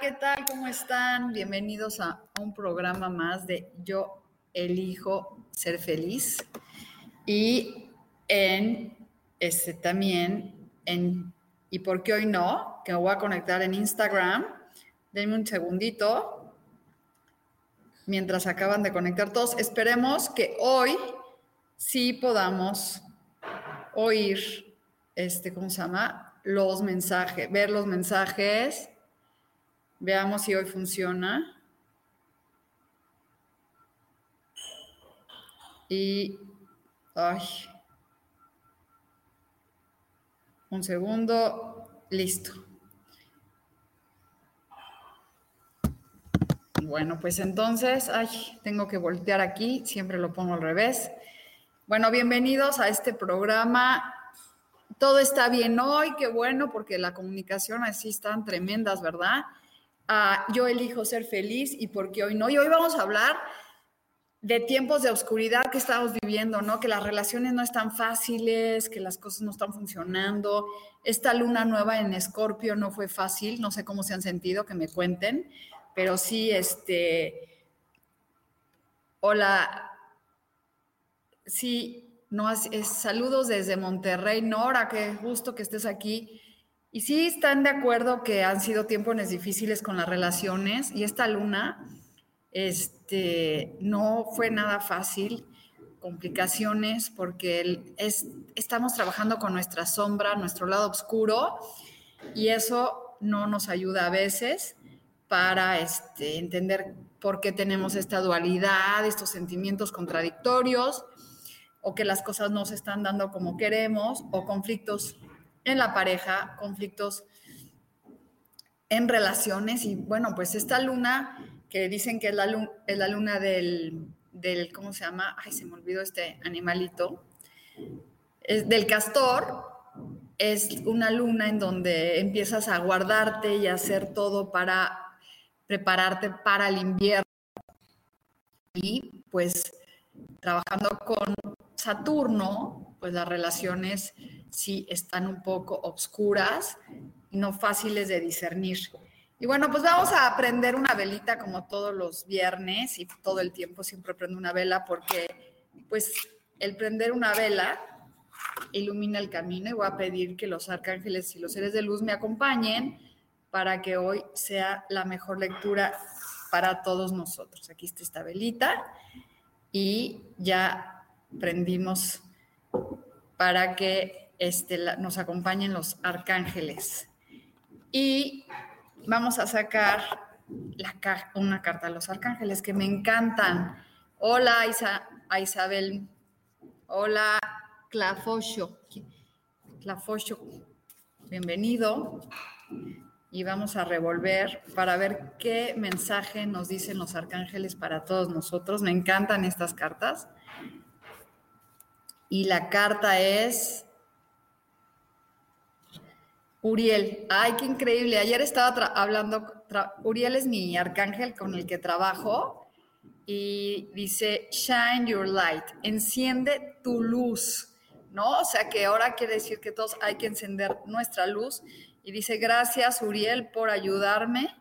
¿Qué tal? ¿Cómo están? Bienvenidos a un programa más de Yo elijo ser feliz. Y en este también en ¿Y por qué hoy no? Que me voy a conectar en Instagram. Denme un segundito. Mientras acaban de conectar todos, esperemos que hoy sí podamos oír este, ¿cómo se llama? Los mensajes, ver los mensajes Veamos si hoy funciona. Y, ay, un segundo, listo. Bueno, pues entonces, ay, tengo que voltear aquí, siempre lo pongo al revés. Bueno, bienvenidos a este programa. Todo está bien hoy, qué bueno, porque la comunicación así están tremendas, ¿verdad? Yo elijo ser feliz y porque hoy no. Y hoy vamos a hablar de tiempos de oscuridad que estamos viviendo, ¿no? Que las relaciones no están fáciles, que las cosas no están funcionando. Esta luna nueva en Escorpio no fue fácil, no sé cómo se han sentido, que me cuenten, pero sí, este, hola, sí, no, es, saludos desde Monterrey, Nora, que justo que estés aquí. Y sí están de acuerdo que han sido tiempos difíciles con las relaciones y esta luna este, no fue nada fácil, complicaciones, porque es, estamos trabajando con nuestra sombra, nuestro lado oscuro, y eso no nos ayuda a veces para este, entender por qué tenemos esta dualidad, estos sentimientos contradictorios, o que las cosas no se están dando como queremos, o conflictos en la pareja, conflictos en relaciones y bueno, pues esta luna que dicen que es la, luna, es la luna del, del, ¿cómo se llama? Ay, se me olvidó este animalito. Del castor, es una luna en donde empiezas a guardarte y a hacer todo para prepararte para el invierno. Y pues trabajando con Saturno, pues las relaciones sí están un poco obscuras y no fáciles de discernir. Y bueno, pues vamos a prender una velita como todos los viernes y todo el tiempo siempre prendo una vela porque pues el prender una vela ilumina el camino y voy a pedir que los arcángeles y los seres de luz me acompañen para que hoy sea la mejor lectura para todos nosotros. Aquí está esta velita y ya prendimos para que este, nos acompañen los arcángeles. Y vamos a sacar una carta a los arcángeles que me encantan. Hola Isa, a Isabel. Hola Clafosho. Clafosho, bienvenido. Y vamos a revolver para ver qué mensaje nos dicen los arcángeles para todos nosotros. Me encantan estas cartas. Y la carta es Uriel, ay, qué increíble. Ayer estaba hablando, Uriel es mi arcángel con el que trabajo y dice, shine your light, enciende tu luz, ¿no? O sea que ahora quiere decir que todos hay que encender nuestra luz. Y dice, gracias Uriel por ayudarme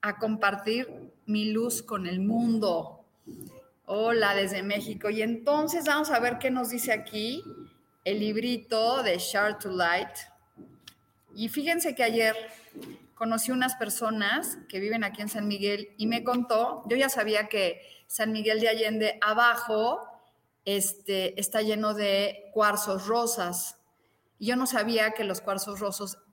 a compartir mi luz con el mundo. Hola desde México. Y entonces vamos a ver qué nos dice aquí el librito de Share to Light y fíjense que ayer conocí unas personas que viven aquí en San Miguel y me contó, yo ya sabía que San Miguel de Allende abajo este, está lleno de cuarzos rosas. Y yo no sabía que los cuarzos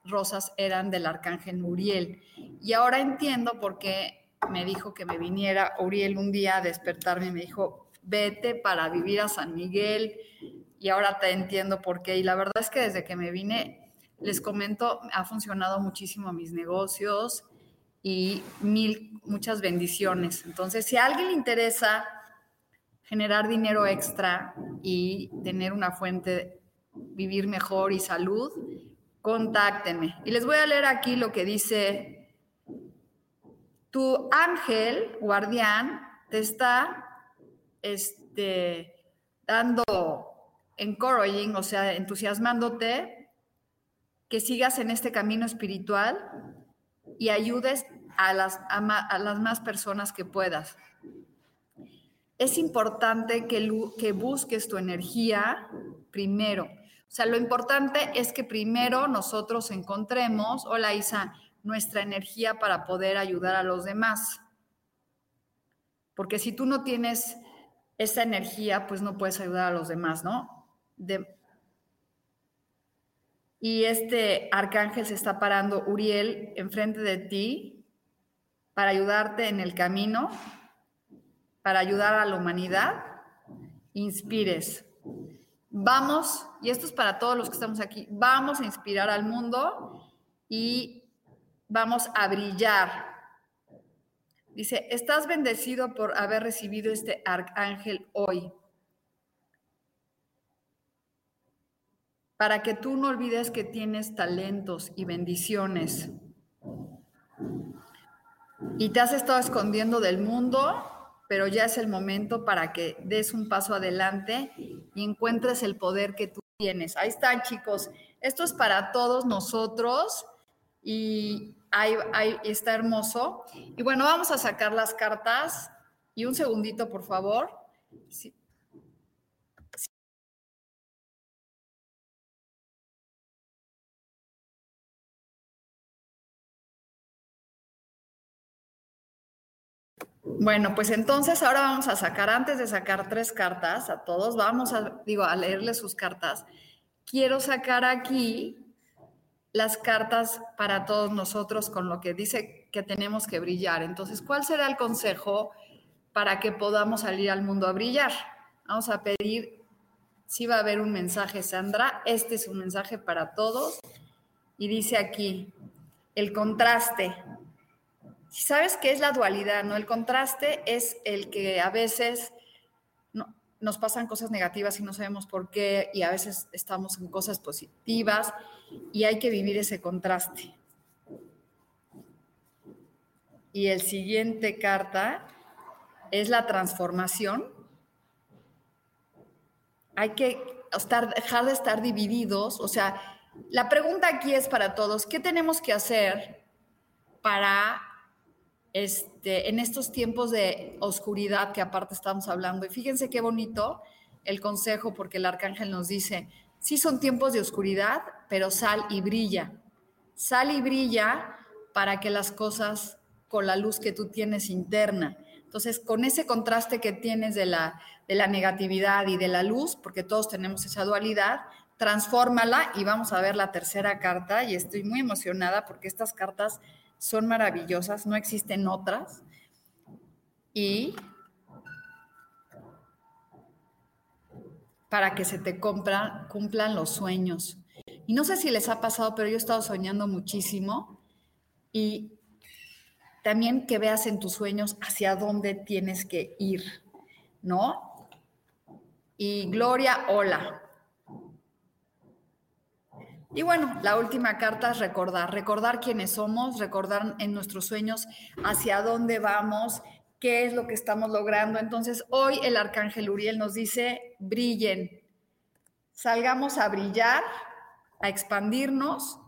rosas eran del arcángel Uriel. Y ahora entiendo por qué me dijo que me viniera Uriel un día a despertarme y me dijo, vete para vivir a San Miguel. Y ahora te entiendo por qué. Y la verdad es que desde que me vine, les comento, ha funcionado muchísimo mis negocios y mil, muchas bendiciones. Entonces, si a alguien le interesa generar dinero extra y tener una fuente, vivir mejor y salud, contáctenme. Y les voy a leer aquí lo que dice, tu ángel guardián te está este, dando encouraging, o sea, entusiasmándote que sigas en este camino espiritual y ayudes a las, a las más personas que puedas es importante que, que busques tu energía primero. O sea, lo importante es que primero nosotros encontremos, hola Isa, nuestra energía para poder ayudar a los demás. Porque si tú no tienes esa energía, pues no puedes ayudar a los demás, ¿no? y este arcángel se está parando, Uriel, enfrente de ti para ayudarte en el camino para ayudar a la humanidad, inspires. Vamos, y esto es para todos los que estamos aquí, vamos a inspirar al mundo y vamos a brillar. Dice, estás bendecido por haber recibido este arcángel hoy. Para que tú no olvides que tienes talentos y bendiciones. Y te has estado escondiendo del mundo pero ya es el momento para que des un paso adelante y encuentres el poder que tú tienes. Ahí están, chicos. Esto es para todos nosotros y ahí, está hermoso. Y bueno, vamos a sacar las cartas. Y un segundito, por favor. Bueno, pues entonces ahora vamos a sacar, antes de sacar tres cartas a todos, vamos a, digo, a leerles sus cartas. Quiero sacar aquí las cartas para todos nosotros con lo que dice que tenemos que brillar. Entonces, ¿cuál será el consejo para que podamos salir al mundo a brillar? Vamos a pedir si va a haber un mensaje, Sandra. Este es un mensaje para todos. Y dice aquí, el contraste. ¿Sabes qué es la dualidad? ¿no? El contraste es el que a veces nos pasan cosas negativas y no sabemos por qué, y a veces estamos en cosas positivas, y hay que vivir ese contraste. Y el siguiente carta es la transformación. Hay que dejar de estar divididos. O sea, la pregunta aquí es para todos, ¿qué tenemos que hacer para este, en estos tiempos de oscuridad que aparte estamos hablando. Y fíjense qué bonito el consejo, porque el arcángel nos dice, sí son tiempos de oscuridad, pero sal y brilla. Sal y brilla para que las cosas con la luz que tú tienes interna. Entonces, con ese contraste que tienes de la, de la negatividad y de la luz, porque todos tenemos esa dualidad, transfórmala y vamos a ver la tercera carta y estoy muy emocionada porque estas cartas son maravillosas, no existen otras. Y para que se te cumplan los sueños. Y no sé si les ha pasado, pero yo he estado soñando muchísimo y también que veas en tus sueños hacia dónde tienes que ir, ¿no? Y Gloria, hola. Y bueno, la última carta es recordar, recordar quiénes somos, recordar en nuestros sueños hacia dónde vamos, qué es lo que estamos logrando. Entonces, hoy el arcángel Uriel nos dice, brillen, salgamos a brillar, a expandirnos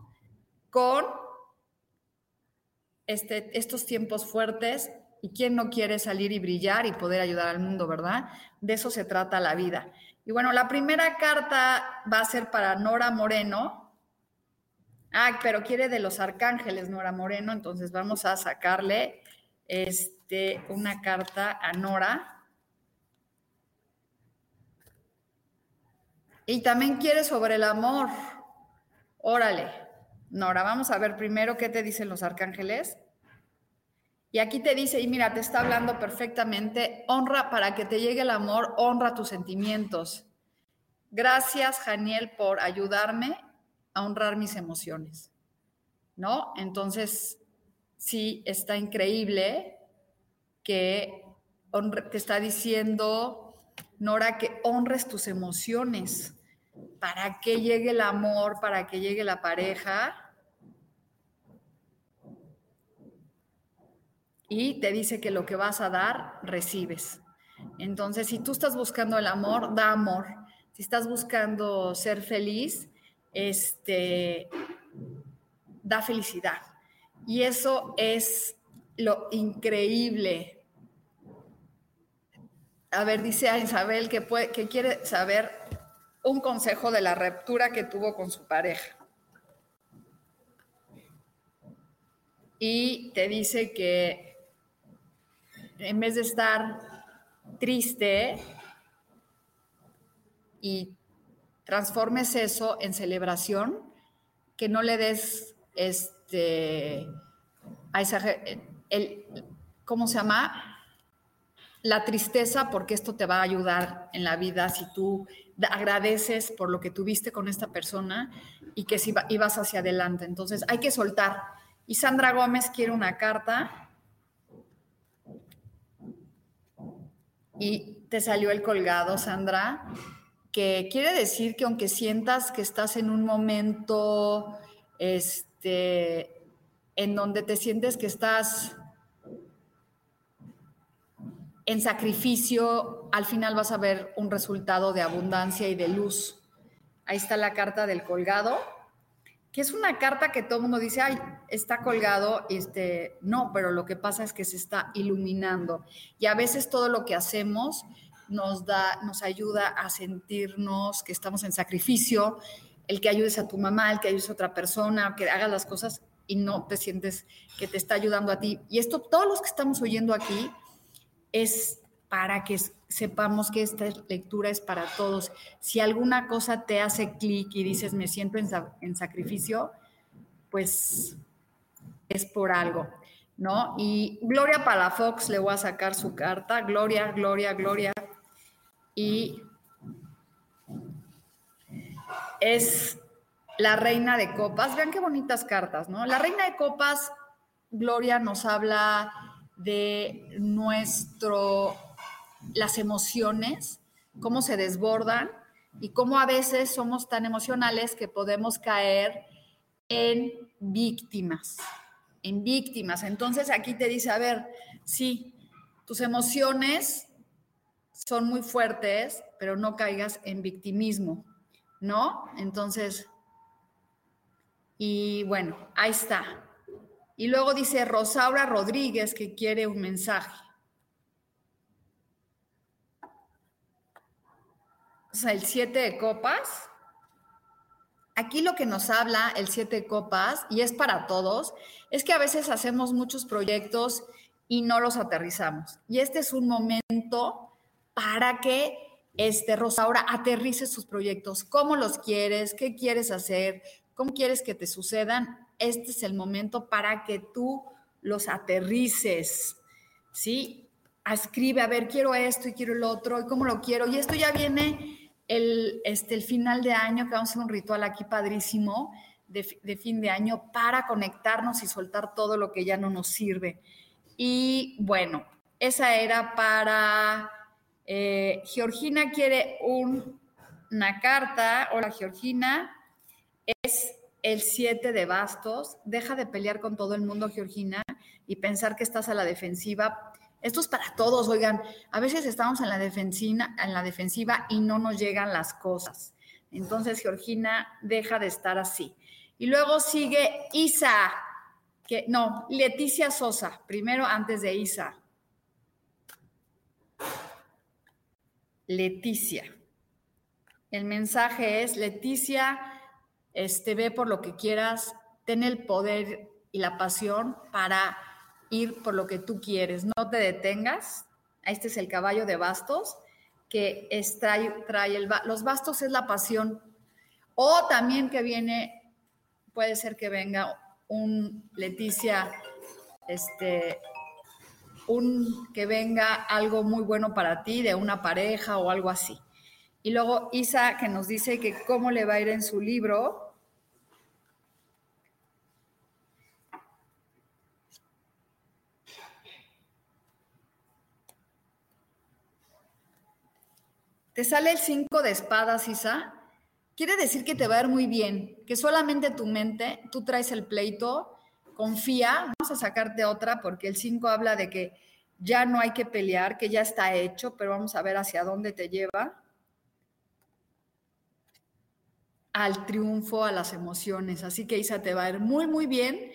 con este, estos tiempos fuertes. ¿Y quién no quiere salir y brillar y poder ayudar al mundo, verdad? De eso se trata la vida. Y bueno, la primera carta va a ser para Nora Moreno, Ah, pero quiere de los arcángeles, Nora Moreno, entonces vamos a sacarle este, una carta a Nora. Y también quiere sobre el amor. Órale. Nora, vamos a ver primero qué te dicen los arcángeles. Y aquí te dice, y mira, te está hablando perfectamente, honra para que te llegue el amor, honra tus sentimientos. Gracias, Janiel, por ayudarme a honrar mis emociones. ¿No? Entonces, sí, está increíble que te está diciendo, Nora, que honres tus emociones para que llegue el amor, para que llegue la pareja. Y te dice que lo que vas a dar, recibes. Entonces, si tú estás buscando el amor, da amor. Si estás buscando ser feliz, este, da felicidad. Y eso es lo increíble. A ver, dice a Isabel que, que quiere saber un consejo de la ruptura que tuvo con su pareja. Y te dice que en vez de estar triste y transformes eso en celebración, que no le des este a esa, el, ¿cómo se llama? La tristeza, porque esto te va a ayudar en la vida si tú agradeces por lo que tuviste con esta persona y que si ibas hacia adelante. Entonces hay que soltar. Y Sandra Gómez quiere una carta. Y te salió el colgado, Sandra, que quiere decir que aunque sientas que estás en un momento este, en donde te sientes que estás en sacrificio, al final vas a ver un resultado de abundancia y de luz. Ahí está la carta del colgado, que es una carta que todo mundo dice, ay, está colgado, este, no, pero lo que pasa es que se está iluminando. Y a veces todo lo que hacemos nos da, nos ayuda a sentirnos que estamos en sacrificio, el que ayudes a tu mamá, el que ayudes a otra persona, que hagas las cosas y no te sientes que te está ayudando a ti. Y esto, todos los que estamos oyendo aquí, es para que sepamos que esta lectura es para todos. Si alguna cosa te hace clic y dices, me siento en, sacrificio, pues es por algo, ¿no? Y Gloria Palafox, le voy a sacar su carta. Gloria, Gloria, Gloria. Y es la reina de copas. Vean qué bonitas cartas, ¿no? La reina de copas, Gloria nos habla de nuestro, las emociones, cómo se desbordan y cómo a veces somos tan emocionales que podemos caer en víctimas, en víctimas. Entonces aquí te dice, a ver, sí, tus emociones son muy fuertes, pero no caigas en victimismo, ¿no? Entonces, y bueno, ahí está. Y luego dice Rosaura Rodríguez que quiere un mensaje. O sea, el siete de copas. Aquí lo que nos habla el siete de copas, y es para todos, es que a veces hacemos muchos proyectos y no los aterrizamos. Y este es un momento para que este, Rosaura aterrice sus proyectos. ¿Cómo los quieres? ¿Qué quieres hacer? ¿Cómo quieres que te sucedan? Este es el momento para que tú los aterrices, ¿sí? Escribe, a ver, quiero esto y quiero el otro, y cómo lo quiero. Y esto ya viene el, este, el final de año, que vamos a hacer un ritual aquí padrísimo de, fin de año para conectarnos y soltar todo lo que ya no nos sirve. Y bueno, esa era para... Eh, Georgina quiere una carta. Hola, Georgina. Es el 7 de bastos, deja de pelear con todo el mundo, Georgina, y pensar que estás a la defensiva. Esto es para todos, oigan, a veces estamos en la, defensiva, en la defensiva y no nos llegan las cosas. Entonces, Georgina, deja de estar así. Y luego sigue Isa, que no, Leticia Sosa, primero antes de Isa. Leticia. El mensaje es, Leticia, este, ve por lo que quieras ten el poder y la pasión para ir por lo que tú quieres. No te detengas. Este es el caballo de bastos que trae, el, los bastos es la pasión. O también que viene, puede ser que venga un Leticia, este, un que venga algo muy bueno para ti de una pareja o algo así. Y luego Isa que nos dice que cómo le va a ir en su libro, Te sale el 5 de espadas, Isa. Quiere decir que te va a ir muy bien, que solamente tu mente, tú traes el pleito, confía, vamos a sacarte otra porque el 5 habla de que ya no hay que pelear, que ya está hecho, pero vamos a ver hacia dónde te lleva. Al triunfo, a las emociones. Así que Isa te va a ir muy, muy bien.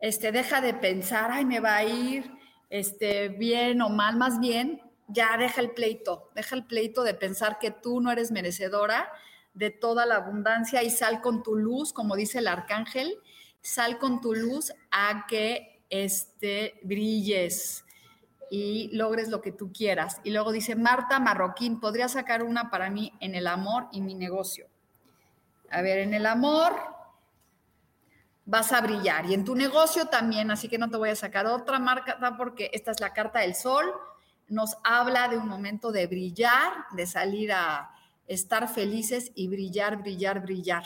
Este, deja de pensar, ay, me va a ir este, bien o mal, más bien, ya deja el pleito, deja el pleito de pensar que tú no eres merecedora de toda la abundancia y sal con tu luz, como dice el arcángel, sal con tu luz a que este, brilles y logres lo que tú quieras. Y luego dice, Marta Marroquín, podría sacar una para mí en el amor y mi negocio. A ver, en el amor vas a brillar y en tu negocio también, así que no te voy a sacar otra marca porque esta es la carta del sol nos habla de un momento de brillar, de salir a estar felices y brillar, brillar, brillar,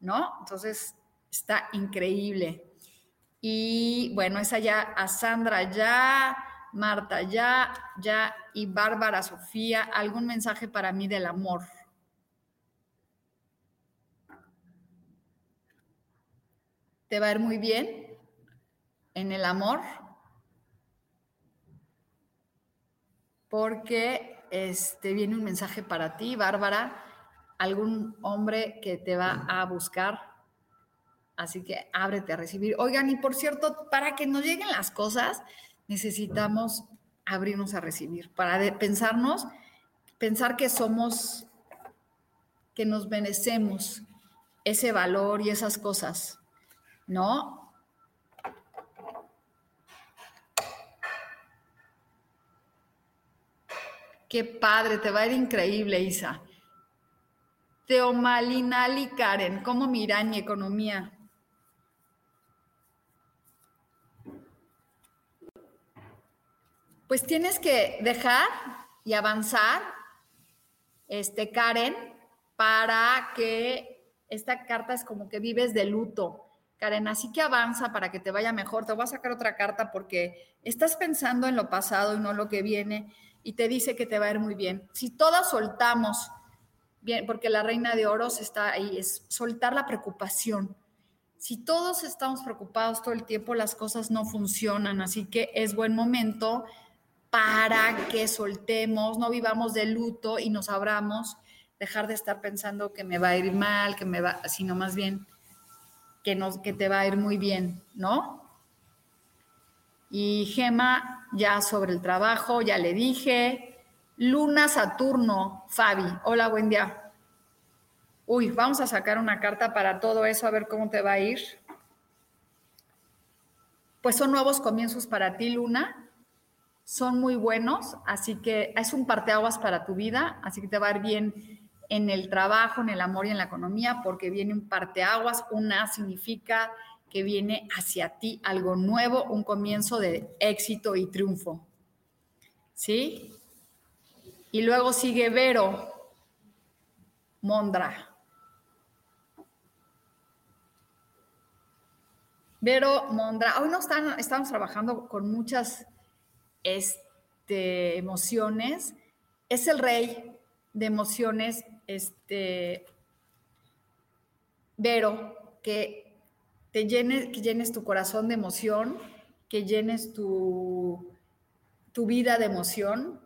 ¿no? Entonces, está increíble. Y bueno, esa ya, a Sandra ya, Marta ya, ya, y Bárbara Sofía, algún mensaje para mí del amor. ¿Te va a ir muy bien en el amor? porque este, viene un mensaje para ti, Bárbara, algún hombre que te va a buscar. Así que ábrete a recibir. Oigan, y por cierto, para que nos lleguen las cosas, necesitamos abrirnos a recibir, para pensarnos, pensar que somos, que nos merecemos ese valor y esas cosas, ¿no? Qué padre, te va a ir increíble, Isa. Teomalinali Karen, ¿cómo miran mi economía? Pues tienes que dejar y avanzar, este Karen, para que esta carta es como que vives de luto. Karen, así que avanza para que te vaya mejor. Te voy a sacar otra carta porque estás pensando en lo pasado y no lo que viene y te dice que te va a ir muy bien. Si todas soltamos, bien, porque la reina de oros está ahí, es soltar la preocupación. Si todos estamos preocupados todo el tiempo, las cosas no funcionan, así que es buen momento para que soltemos, no vivamos de luto y nos abramos, dejar de estar pensando que me va a ir mal, que me va, sino más bien que, te va a ir muy bien, ¿no? Y Gema, ya sobre el trabajo, ya le dije. Luna Saturno, Fabi. Hola, buen día. Uy, vamos a sacar una carta para todo eso, a ver cómo te va a ir. Pues son nuevos comienzos para ti, Luna. Son muy buenos, así que es un parteaguas para tu vida, así que te va a ir bien en el trabajo, en el amor y en la economía, porque viene un parteaguas. Una significa que viene hacia ti algo nuevo, un comienzo de éxito y triunfo. ¿Sí? Y luego sigue Vero Mondra. Vero Mondra, hoy no están, estamos trabajando con muchas este, emociones. Es el rey de emociones, este, Vero, que te llenes, que llenes tu corazón de emoción, que llenes tu, tu vida de emoción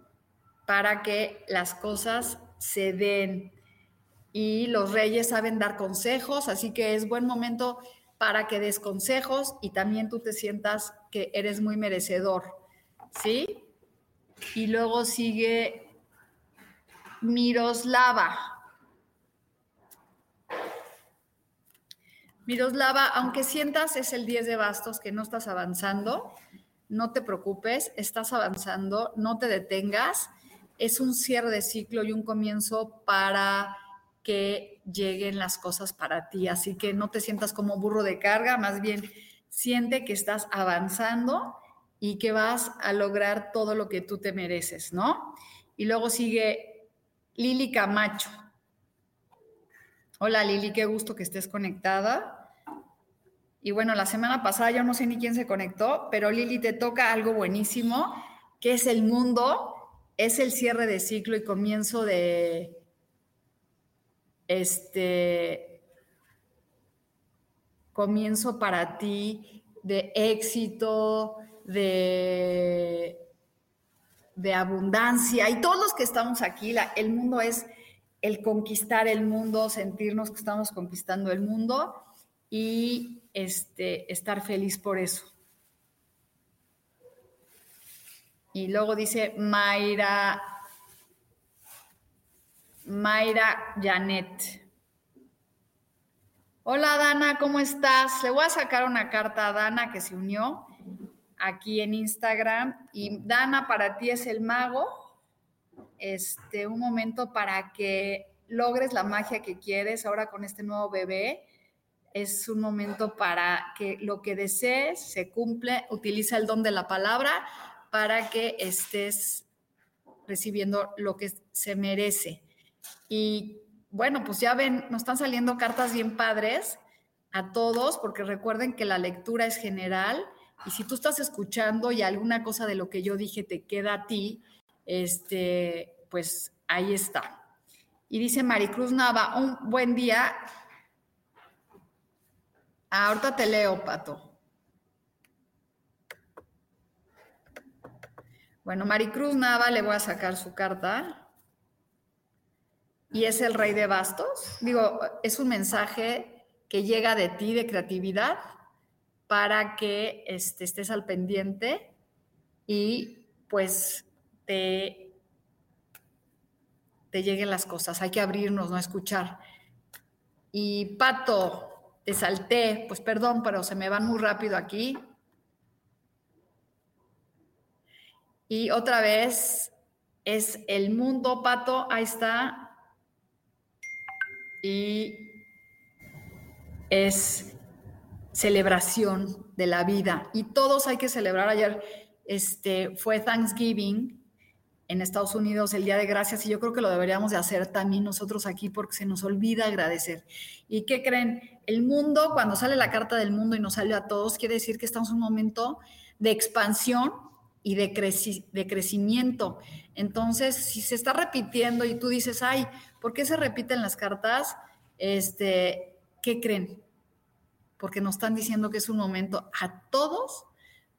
para que las cosas se den. Y los reyes saben dar consejos, así que es buen momento para que des consejos y también tú te sientas que eres muy merecedor, ¿sí? Y luego sigue Miroslava. Miroslava, aunque sientas es el 10 de bastos que no estás avanzando, no te preocupes, estás avanzando, no te detengas. Es un cierre de ciclo y un comienzo para que lleguen las cosas para ti. Así que no te sientas como burro de carga, más bien siente que estás avanzando y que vas a lograr todo lo que tú te mereces, ¿no? Y luego sigue Lili Camacho. Hola Lili, qué gusto que estés conectada. Y bueno, la semana pasada yo no sé ni quién se conectó, pero Lili te toca algo buenísimo, que es el mundo, es el cierre de ciclo y comienzo de este comienzo para ti de éxito, de, de abundancia. Y todos los que estamos aquí, el mundo es el conquistar el mundo, sentirnos que estamos conquistando el mundo. Y este, estar feliz por eso. Y luego dice Mayra, Mayra Janet. Hola Dana, ¿cómo estás? Le voy a sacar una carta a Dana que se unió aquí en Instagram. Y Dana, para ti es el mago. Este, un momento para que logres la magia que quieres ahora con este nuevo bebé. Es un momento para que lo que desees se cumple. Utiliza el don de la palabra para que estés recibiendo lo que se merece. Y bueno, pues ya ven, nos están saliendo cartas bien padres a todos, porque recuerden que la lectura es general y si tú estás escuchando y alguna cosa de lo que yo dije te queda a ti, este, pues ahí está. Y dice Maricruz Nava, un buen día. Ah, ahorita te leo, Pato. Bueno, Maricruz Nava, le voy a sacar su carta y es el rey de bastos. Digo, es un mensaje que llega de ti, de creatividad, para que este, estés al pendiente y pues te, te lleguen las cosas. Hay que abrirnos, no escuchar. Y Pato, te salté, pues perdón, pero se me van muy rápido aquí. Y otra vez es el mundo, Pato, ahí está, y es celebración de la vida. Y todos hay que celebrar. Ayer este, fue Thanksgiving en Estados Unidos, el Día de Gracias, y yo creo que lo deberíamos de hacer también nosotros aquí porque se nos olvida agradecer. ¿Y qué creen? El mundo, cuando sale la carta del mundo y nos sale a todos, quiere decir que estamos en un momento de expansión y de, de crecimiento. Entonces, si se está repitiendo y tú dices, ay, ¿por qué se repiten las cartas? Este, ¿Qué creen? Porque nos están diciendo que es un momento a todos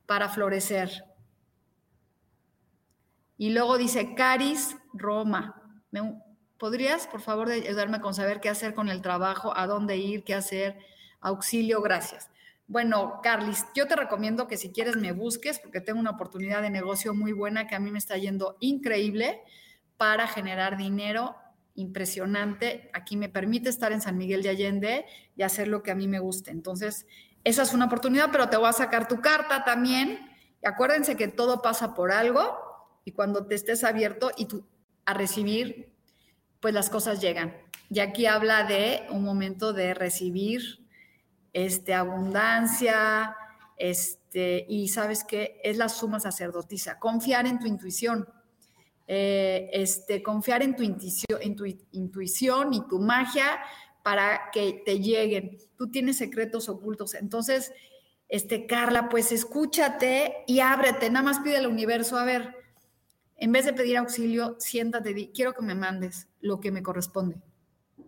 para florecer. Y luego dice Caris Roma. ¿Podrías, por favor, ayudarme con saber qué hacer con el trabajo, a dónde ir, qué hacer? Auxilio, gracias. Bueno, Carlis, yo te recomiendo que si quieres me busques porque tengo una oportunidad de negocio muy buena que a mí me está yendo increíble para generar dinero impresionante. Aquí me permite estar en San Miguel de Allende y hacer lo que a mí me guste. Entonces, esa es una oportunidad, pero te voy a sacar tu carta también. Acuérdense que todo pasa por algo y cuando te estés abierto y tú a recibir, pues las cosas llegan. Y aquí habla de un momento de recibir este, abundancia, este, y sabes que es la suma sacerdotisa, confiar en tu intuición, eh, este, confiar en tu, intuición, en tu intuición y tu magia para que te lleguen. Tú tienes secretos ocultos. Entonces, este, Carla, pues escúchate y ábrete, nada más pide al universo, a ver, en vez de pedir auxilio, siéntate, di, quiero que me mandes lo que me corresponde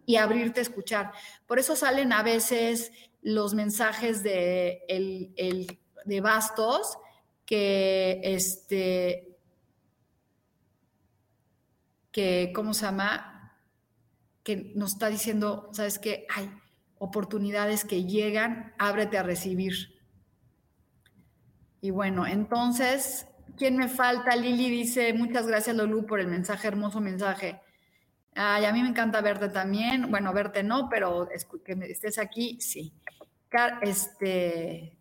y abrirte a escuchar. Por eso salen a veces los mensajes de, el, de Bastos que, este, que, ¿cómo se llama? Que nos está diciendo, ¿sabes qué? Hay oportunidades que llegan, ábrete a recibir. Y bueno, entonces, ¿quién me falta? Lili dice, muchas gracias Lolu por el mensaje, hermoso mensaje. Ay, a mí me encanta verte también. Bueno, verte no, pero que estés aquí, sí. este,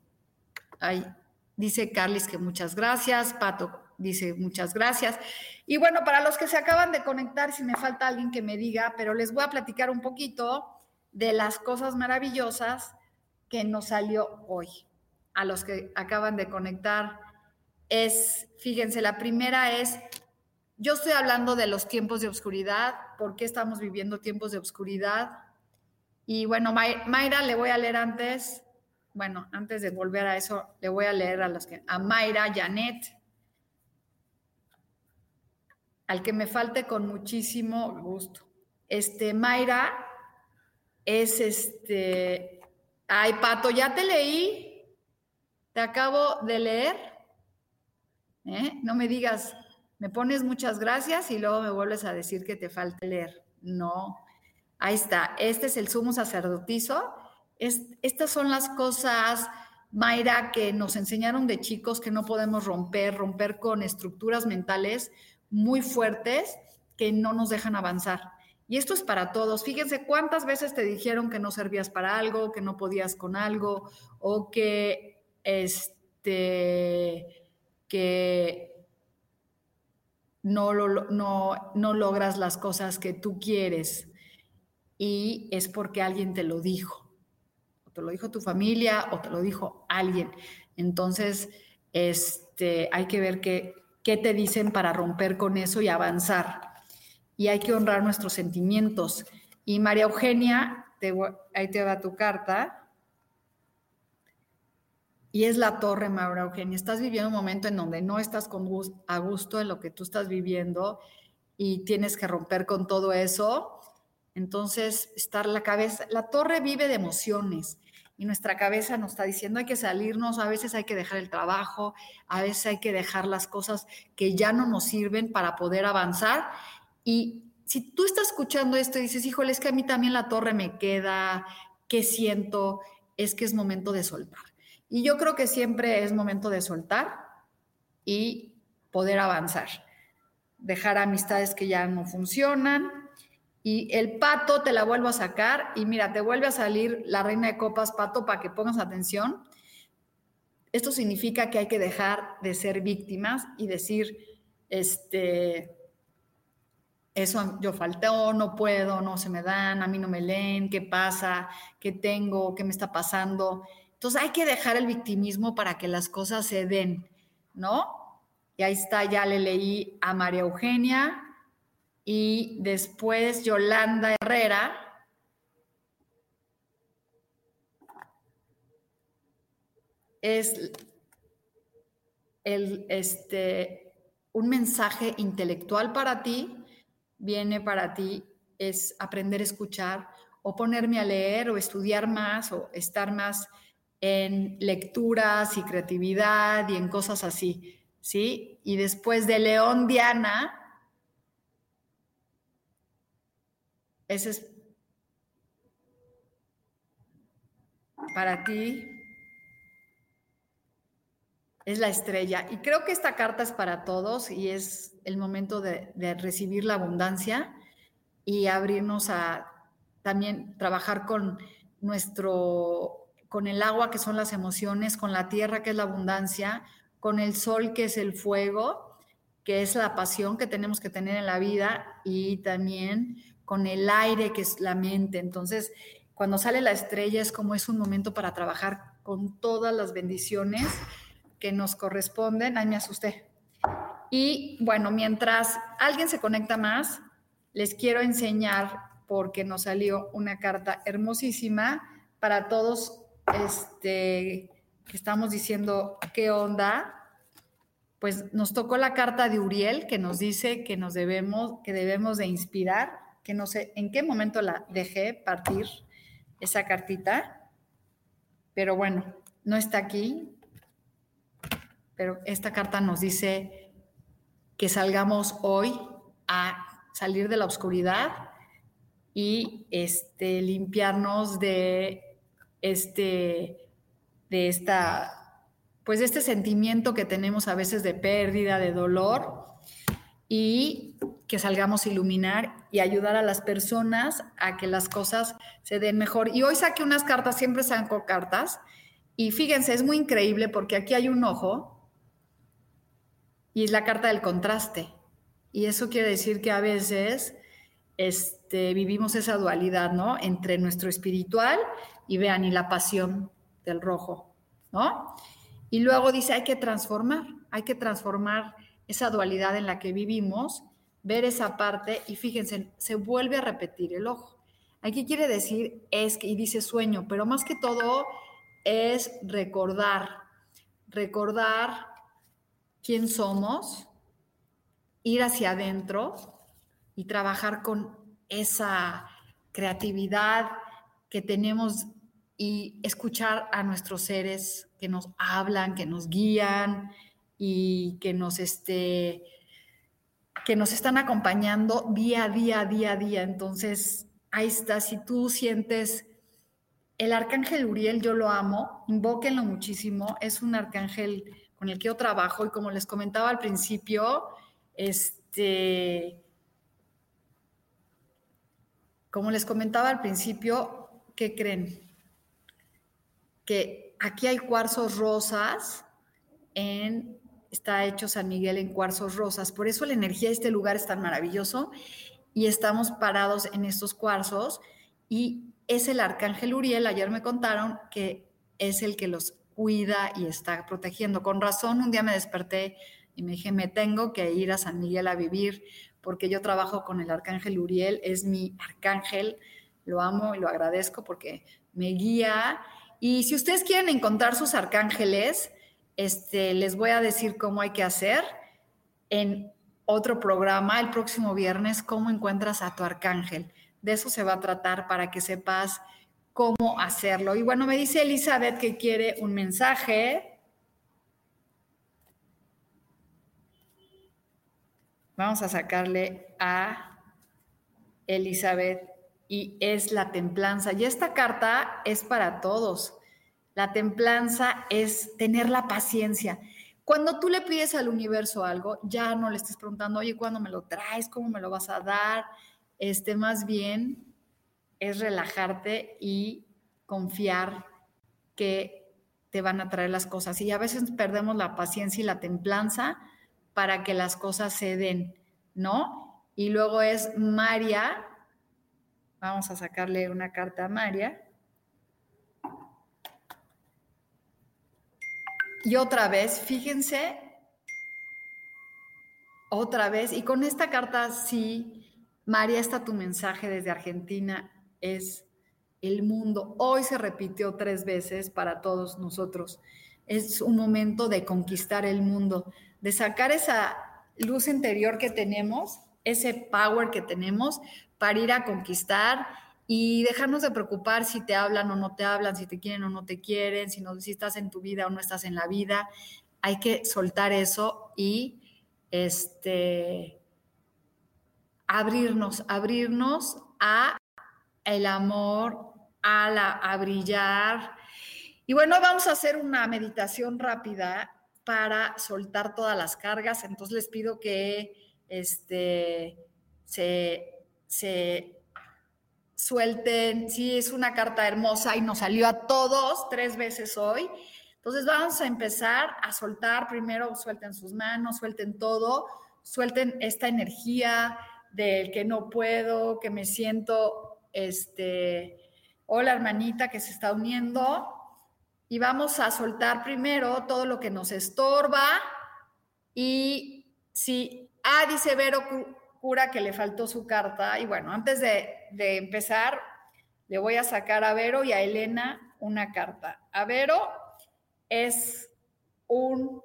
dice Carlis que muchas gracias, Pato dice muchas gracias. Y bueno, para los que se acaban de conectar, si me falta alguien que me diga, pero les voy a platicar un poquito de las cosas maravillosas que nos salió hoy. A los que acaban de conectar, es, fíjense, la primera es, yo estoy hablando de los tiempos de oscuridad, por qué estamos viviendo tiempos de oscuridad. Y bueno, Mayra, le voy a leer antes, bueno, antes de volver a eso, le voy a leer a los que, a Mayra, Janet, al que me falte con muchísimo gusto. Este, Mayra es este, ay, Pato, ya te leí, te acabo de leer, ¿eh? no me digas, me pones muchas gracias y luego me vuelves a decir que te falta leer. No, ahí está, este es el sumo sacerdotizo. estas son las cosas, Mayra, que nos enseñaron de chicos que no podemos romper, romper con estructuras mentales muy fuertes que no nos dejan avanzar. Y esto es para todos. Fíjense cuántas veces te dijeron que no servías para algo, que no podías con algo, o que, este, que no, no, no logras las cosas que tú quieres. Y es porque alguien te lo dijo. O te lo dijo tu familia o te lo dijo alguien. Entonces, este, hay que ver que qué te dicen para romper con eso y avanzar. Y hay que honrar nuestros sentimientos. Y María Eugenia, ahí te va tu carta. Y es la torre, María Eugenia. Estás viviendo un momento en donde no estás con a gusto en lo que tú estás viviendo y tienes que romper con todo eso. Entonces, estar la cabeza, la torre vive de emociones y nuestra cabeza nos está diciendo hay que salirnos, a veces hay que dejar el trabajo, a veces hay que dejar las cosas que ya no nos sirven para poder avanzar. Y si tú estás escuchando esto y dices, híjole, es que a mí también la torre me queda, ¿qué siento? Es que es momento de soltar. Y yo creo que siempre es momento de soltar y poder avanzar. Dejar amistades que ya no funcionan, y el pato te la vuelvo a sacar y mira, te vuelve a salir la reina de copas, pato, para que pongas atención. Esto significa que hay que dejar de ser víctimas y decir, este, eso yo faltó, no puedo, no se me dan, a mí no me leen, ¿qué pasa? ¿Qué tengo? ¿Qué me está pasando? Entonces hay que dejar el victimismo para que las cosas se den, ¿no? Y ahí está, ya le leí a María Eugenia, y después Yolanda Herrera. Es el, este, un mensaje intelectual para ti, viene para ti, es aprender a escuchar o ponerme a leer o estudiar más o estar más en lecturas y creatividad y en cosas así, ¿sí? Y después de León Diana, Ese es para ti. Es la estrella. Y creo que esta carta es para todos y es el momento de, recibir la abundancia y abrirnos a también trabajar con nuestro, con el agua que son las emociones, con la tierra que es la abundancia, con el sol que es el fuego, que es la pasión que tenemos que tener en la vida y también con el aire que es la mente. Entonces, cuando sale la estrella es como es un momento para trabajar con todas las bendiciones que nos corresponden. Ay, me asusté. Y bueno, mientras alguien se conecta más, les quiero enseñar porque nos salió una carta hermosísima para todos este que estamos diciendo qué onda. Pues nos tocó la carta de Uriel que nos dice que nos debemos que debemos de inspirar que no sé en qué momento la dejé partir, esa cartita, pero bueno, no está aquí, pero esta carta nos dice que salgamos hoy a salir de la oscuridad y este, limpiarnos de este, de esta, pues este sentimiento que tenemos a veces de pérdida, de dolor y que salgamos a iluminar y ayudar a las personas a que las cosas se den mejor. Y hoy saqué unas cartas, siempre saco cartas, y fíjense, es muy increíble porque aquí hay un ojo y es la carta del contraste. Y eso quiere decir que a veces este, vivimos esa dualidad, ¿no? Entre nuestro espiritual y vean, y la pasión del rojo, ¿no? Y luego dice, hay que transformar, hay que transformar esa dualidad en la que vivimos, ver esa parte y fíjense, se vuelve a repetir el ojo. Aquí quiere decir es que, y dice sueño, pero más que todo es recordar, recordar quién somos, ir hacia adentro y trabajar con esa creatividad que tenemos y escuchar a nuestros seres que nos hablan, que nos guían y que nos, este, que nos están acompañando día a día, día a día. Entonces, ahí está, si tú sientes el arcángel Uriel, yo lo amo, invóquenlo muchísimo, es un arcángel con el que yo trabajo y como les comentaba al principio, este, como les comentaba al principio, ¿qué creen? Que aquí hay cuarzos rosas en está hecho San Miguel en cuarzos rosas. Por eso la energía de este lugar es tan maravilloso y estamos parados en estos cuarzos y es el arcángel Uriel, ayer me contaron que es el que los cuida y está protegiendo. Con razón, un día me desperté y me dije, me tengo que ir a San Miguel a vivir porque yo trabajo con el arcángel Uriel, es mi arcángel, lo amo y lo agradezco porque me guía. Y si ustedes quieren encontrar sus arcángeles, este, les voy a decir cómo hay que hacer en otro programa el próximo viernes, cómo encuentras a tu arcángel. De eso se va a tratar para que sepas cómo hacerlo. Y bueno, me dice Elizabeth que quiere un mensaje. Vamos a sacarle a Elizabeth y es la templanza. Y esta carta es para todos. La templanza es tener la paciencia. Cuando tú le pides al universo algo, ya no le estés preguntando, oye, ¿cuándo me lo traes? ¿Cómo me lo vas a dar? Este, más bien es relajarte y confiar que te van a traer las cosas. Y a veces perdemos la paciencia y la templanza para que las cosas se den, ¿no? Y luego es María, vamos a sacarle una carta a María. Y otra vez, fíjense, otra vez, y con esta carta sí, María, está tu mensaje desde Argentina, es el mundo. Hoy se repitió tres veces para todos nosotros. Es un momento de conquistar el mundo, de sacar esa luz interior que tenemos, ese power que tenemos para ir a conquistar y dejarnos de preocupar si te hablan o no te hablan, si te quieren o no te quieren, si, no, si estás en tu vida o no estás en la vida. Hay que soltar eso y este, abrirnos, abrirnos a el amor, a, la, a brillar. Y bueno, vamos a hacer una meditación rápida para soltar todas las cargas. Entonces les pido que este, se, se suelten, sí, es una carta hermosa y nos salió a todos tres veces hoy. Entonces vamos a empezar a soltar, primero suelten sus manos, suelten todo, suelten esta energía del que no puedo, que me siento, este, hola hermanita que se está uniendo. Y vamos a soltar primero todo lo que nos estorba. Y si, ah, dice Vero cura que le faltó su carta. Y bueno, antes de, empezar, le voy a sacar a Vero y a Elena una carta. A Vero es un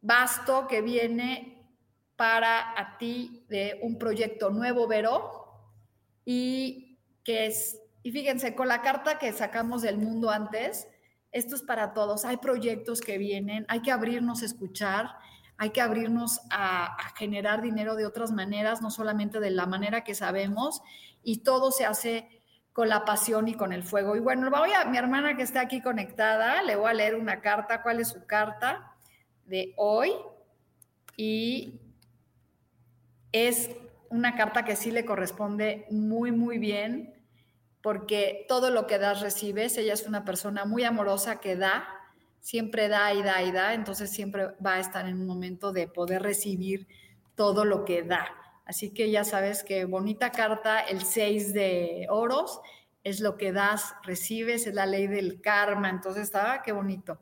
basto que viene para a ti de un proyecto nuevo, Vero, y que es, y fíjense, con la carta que sacamos del mundo antes, esto es para todos, hay proyectos que vienen, hay que abrirnos a escuchar, hay que abrirnos a, generar dinero de otras maneras, no solamente de la manera que sabemos, y todo se hace con la pasión y con el fuego. Y bueno, voy a mi hermana que está aquí conectada, le voy a leer una carta, cuál es su carta de hoy. Y es una carta que sí le corresponde muy, muy bien, porque todo lo que das recibes. Ella es una persona muy amorosa que da, siempre da y da y da, entonces siempre va a estar en un momento de poder recibir todo lo que da. Así que ya sabes que bonita carta, el 6 de oros, es lo que das, recibes, es la ley del karma, entonces estaba, qué bonito.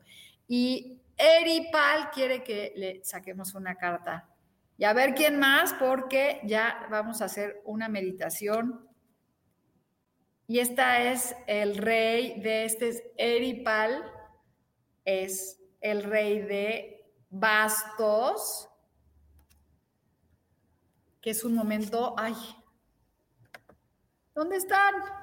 Y Eripal quiere que le saquemos una carta. Y a ver quién más, porque ya vamos a hacer una meditación. Y esta es el rey de este Eripal, es el rey de bastos, que es un momento, ay, ¿dónde están?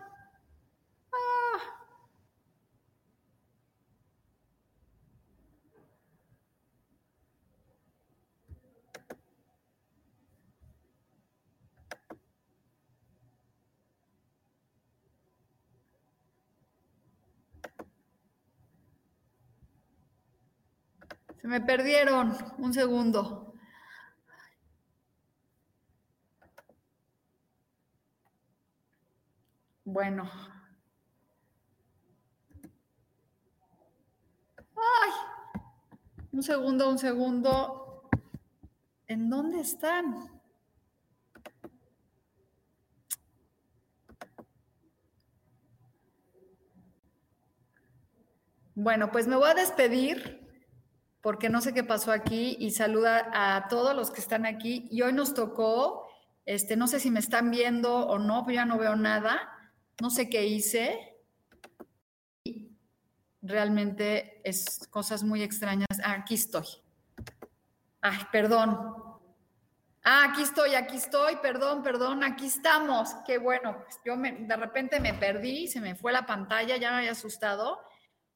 Me perdieron. Un segundo. Bueno. Ay. Un segundo, un segundo. ¿En dónde están? Bueno, pues me voy a despedir porque no sé qué pasó aquí y saluda a todos los que están aquí. Y hoy nos tocó, este, no sé si me están viendo o no, pero ya no veo nada, no sé qué hice. Realmente es cosas muy extrañas. Ah, aquí estoy. Ay, perdón. Ah, aquí estoy, aquí estoy, perdón, perdón, aquí estamos. Qué bueno. Yo me, de repente me perdí, se me fue la pantalla, ya me había asustado.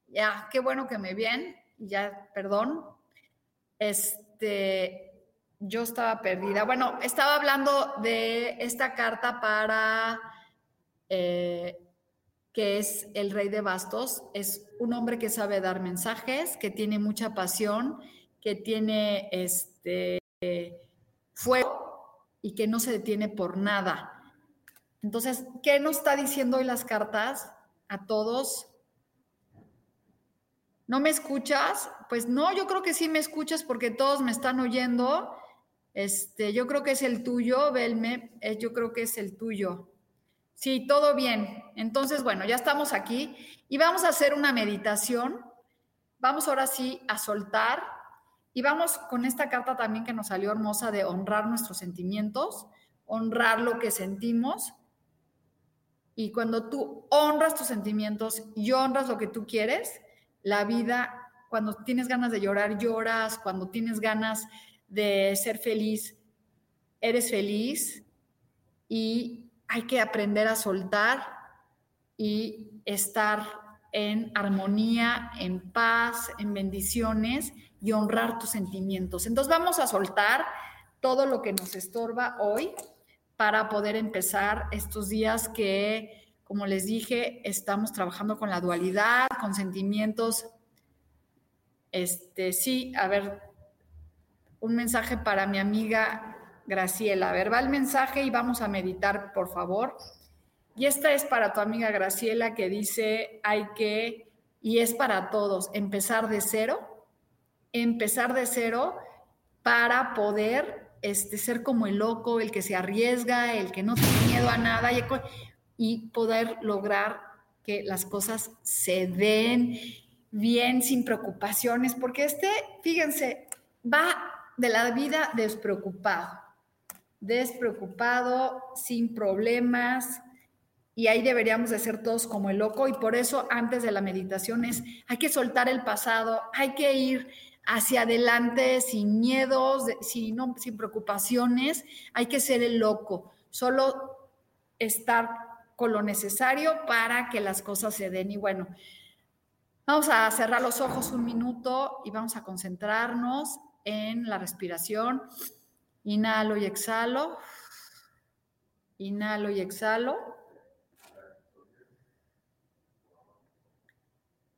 Ya, qué bueno que me ven ya, perdón, este, yo estaba perdida. Bueno, estaba hablando de esta carta para, eh, que es el rey de bastos. Es un hombre que sabe dar mensajes, que tiene mucha pasión, que tiene este fuego y que no se detiene por nada. Entonces, ¿qué nos está diciendo hoy las cartas a todos? ¿No me escuchas? Pues no, yo creo que sí me escuchas porque todos me están oyendo. Este, yo creo que es el tuyo, Belme, eh, yo creo que es el tuyo. Sí, todo bien. Entonces, bueno, ya estamos aquí y vamos a hacer una meditación. Vamos ahora sí a soltar y vamos con esta carta también que nos salió hermosa de honrar nuestros sentimientos, honrar lo que sentimos. Y cuando tú honras tus sentimientos y honras lo que tú quieres, la vida, cuando tienes ganas de llorar, lloras, cuando tienes ganas de ser feliz, eres feliz y hay que aprender a soltar y estar en armonía, en paz, en bendiciones y honrar tus sentimientos. Entonces vamos a soltar todo lo que nos estorba hoy para poder empezar estos días que como les dije, estamos trabajando con la dualidad, con sentimientos. Este, sí, a ver, un mensaje para mi amiga Graciela. A ver, va el mensaje y vamos a meditar, por favor. Y esta es para tu amiga Graciela que dice, hay que, y es para todos, empezar de cero, empezar de cero para poder este, ser como el loco, el que se arriesga, el que no tiene miedo a nada y poder lograr que las cosas se den bien, sin preocupaciones, porque este, fíjense, va de la vida despreocupado, despreocupado, sin problemas, y ahí deberíamos de ser todos como el loco, y por eso antes de la meditación es, hay que soltar el pasado, hay que ir hacia adelante sin miedos, sin, sin preocupaciones, hay que ser el loco, solo estar con lo necesario para que las cosas se den. Y bueno, vamos a cerrar los ojos un minuto y vamos a concentrarnos en la respiración. Inhalo y exhalo. Inhalo y exhalo.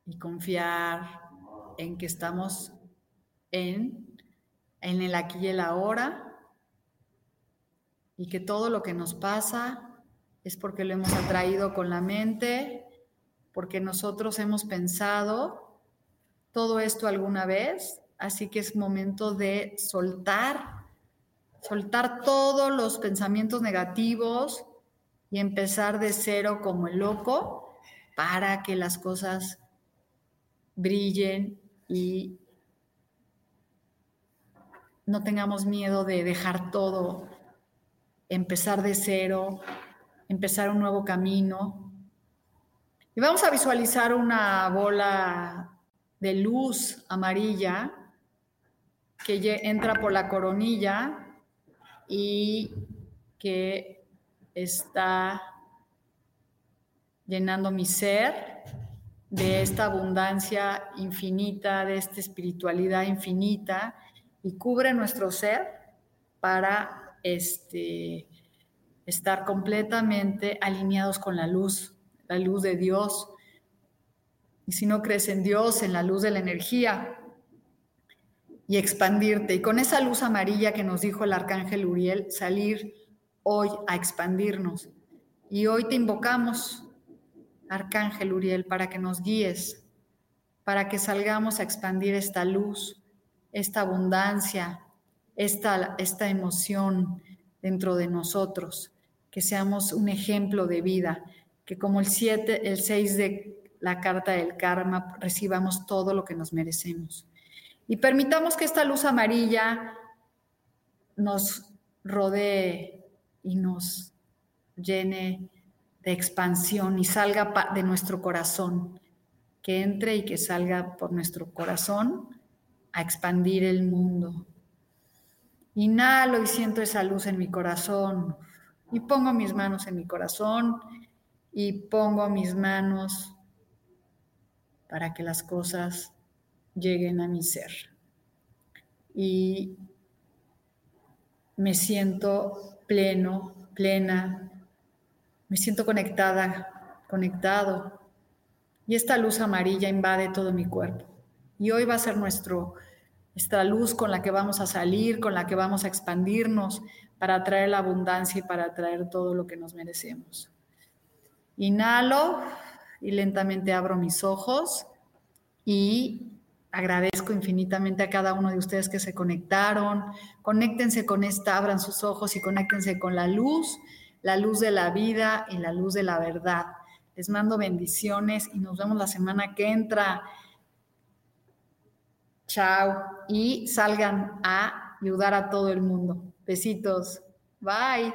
Y confiar en que estamos en, en el aquí y el ahora y que todo lo que nos pasa es porque lo hemos atraído con la mente, porque nosotros hemos pensado todo esto alguna vez, así que es momento de soltar, soltar todos los pensamientos negativos y empezar de cero como el loco para que las cosas brillen y no tengamos miedo de dejar todo, empezar de cero, empezar un nuevo camino. Y vamos a visualizar una bola de luz amarilla que entra por la coronilla y que está llenando mi ser de esta abundancia infinita, de esta espiritualidad infinita y cubre nuestro ser para este, estar completamente alineados con la luz, la luz de Dios. Y si no crees en Dios, en la luz de la energía y expandirte. Y con esa luz amarilla que nos dijo el arcángel Uriel, salir hoy a expandirnos. Y hoy te invocamos, arcángel Uriel, para que nos guíes, para que salgamos a expandir esta luz esta abundancia, esta, esta emoción dentro de nosotros, que seamos un ejemplo de vida, que como el 7, el 6 de la carta del karma, recibamos todo lo que nos merecemos. Y permitamos que esta luz amarilla nos rodee y nos llene de expansión y salga de nuestro corazón, que entre y que salga por nuestro corazón a expandir el mundo. Inhalo y siento esa luz en mi corazón y pongo mis manos en mi corazón y pongo mis manos para que las cosas lleguen a mi ser. Y me siento pleno, plena, me siento conectada, conectado. Y esta luz amarilla invade todo mi cuerpo. Y hoy va a ser nuestro, nuestra luz con la que vamos a salir, con la que vamos a expandirnos para traer la abundancia y para traer todo lo que nos merecemos. Inhalo y lentamente abro mis ojos y agradezco infinitamente a cada uno de ustedes que se conectaron. Conéctense con esta, abran sus ojos y conéctense con la luz, la luz de la vida y la luz de la verdad. Les mando bendiciones y nos vemos la semana que entra. Chao. Y salgan a ayudar a todo el mundo. Besitos. Bye.